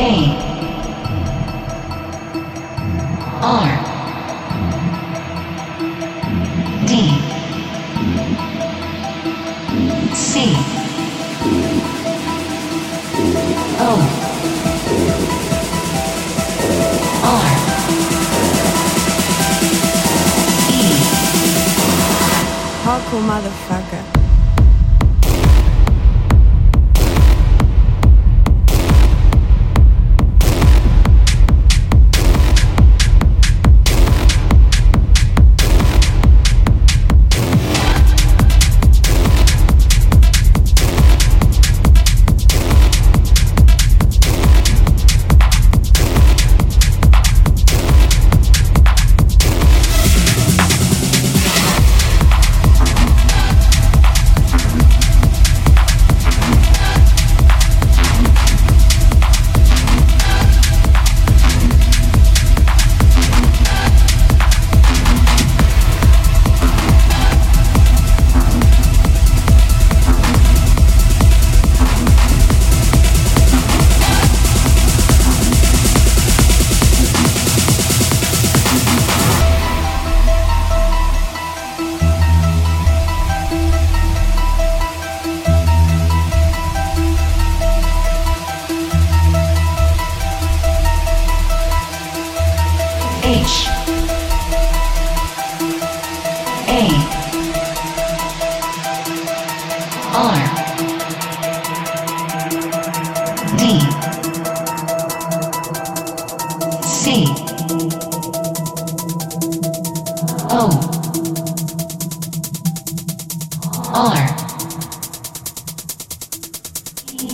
A. R. D. C. O. Hardcore motherfucker.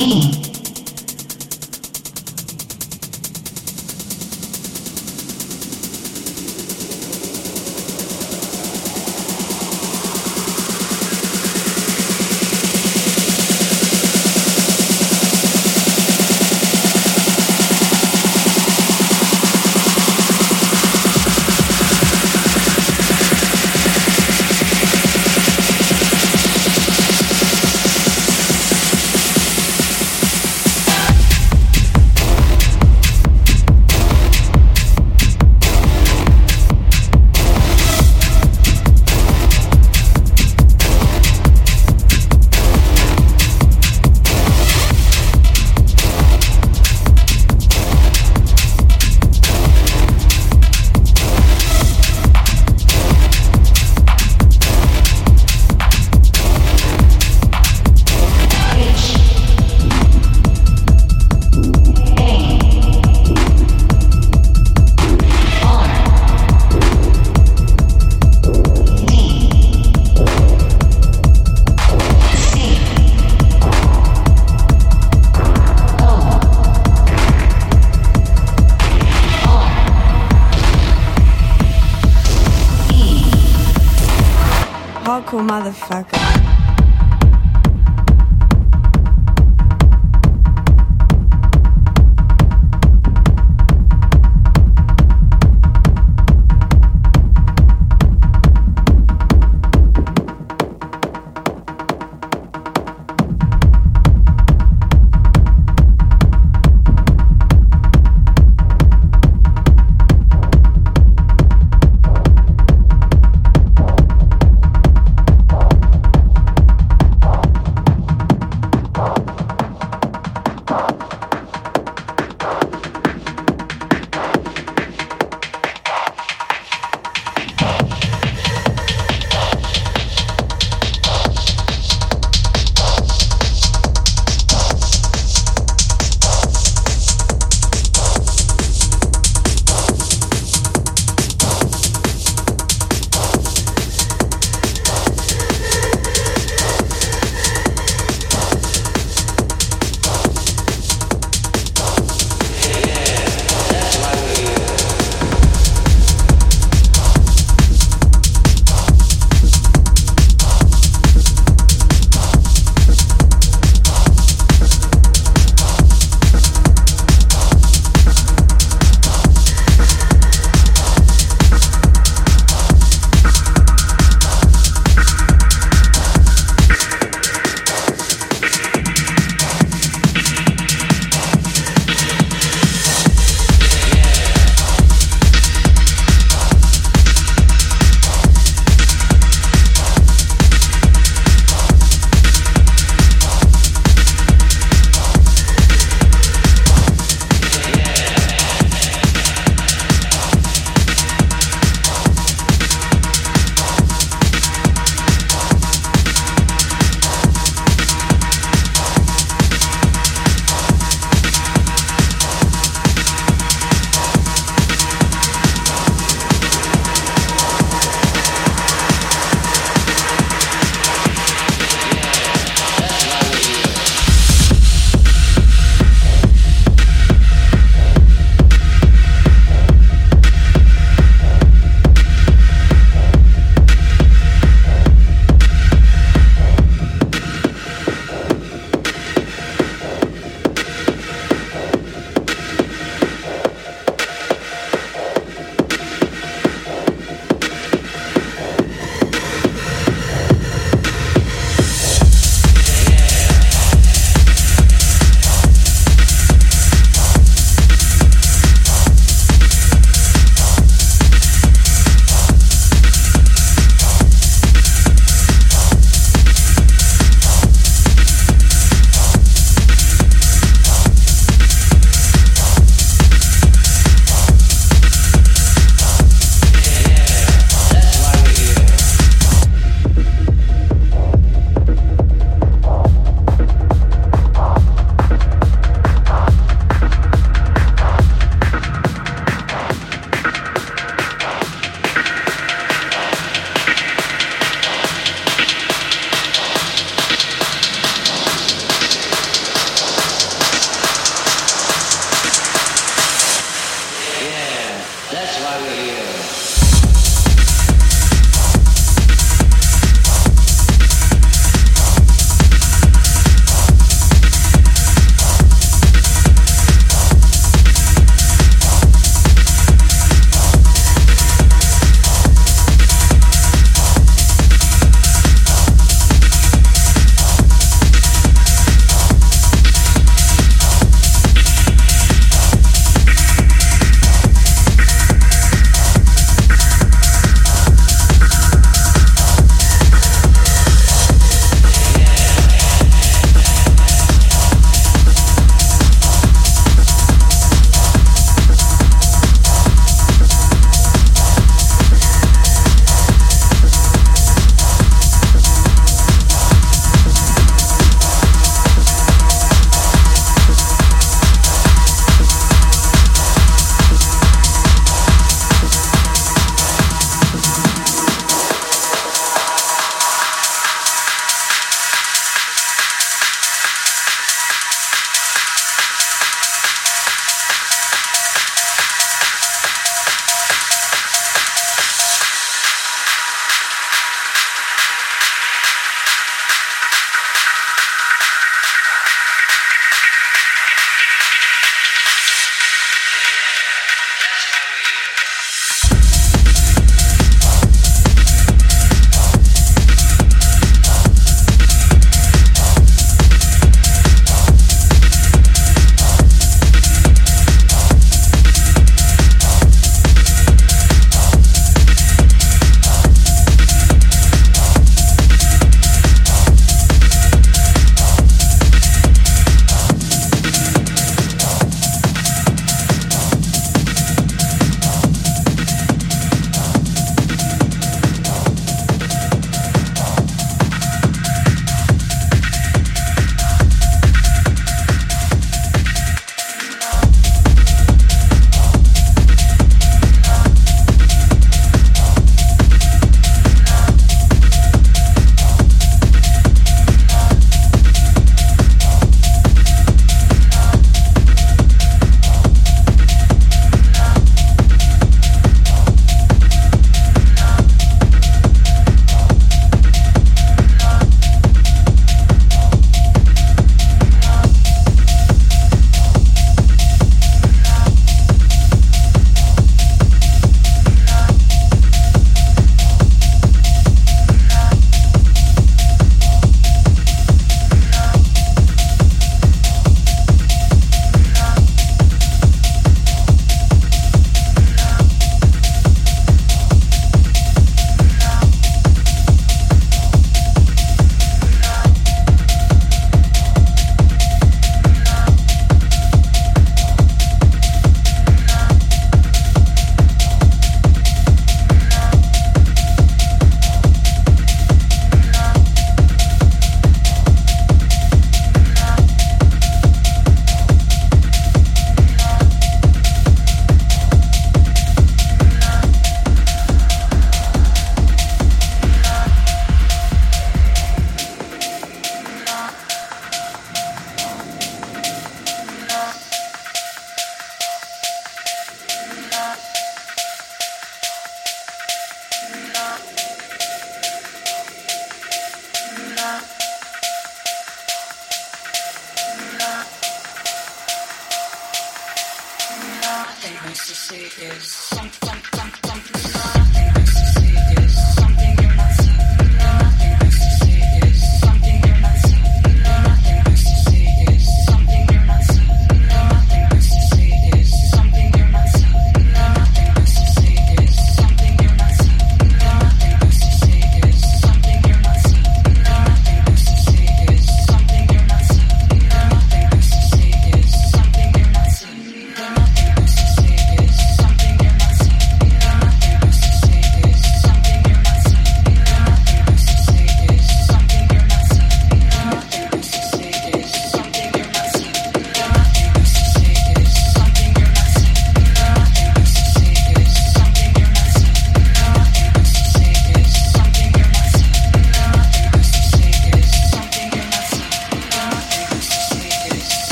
E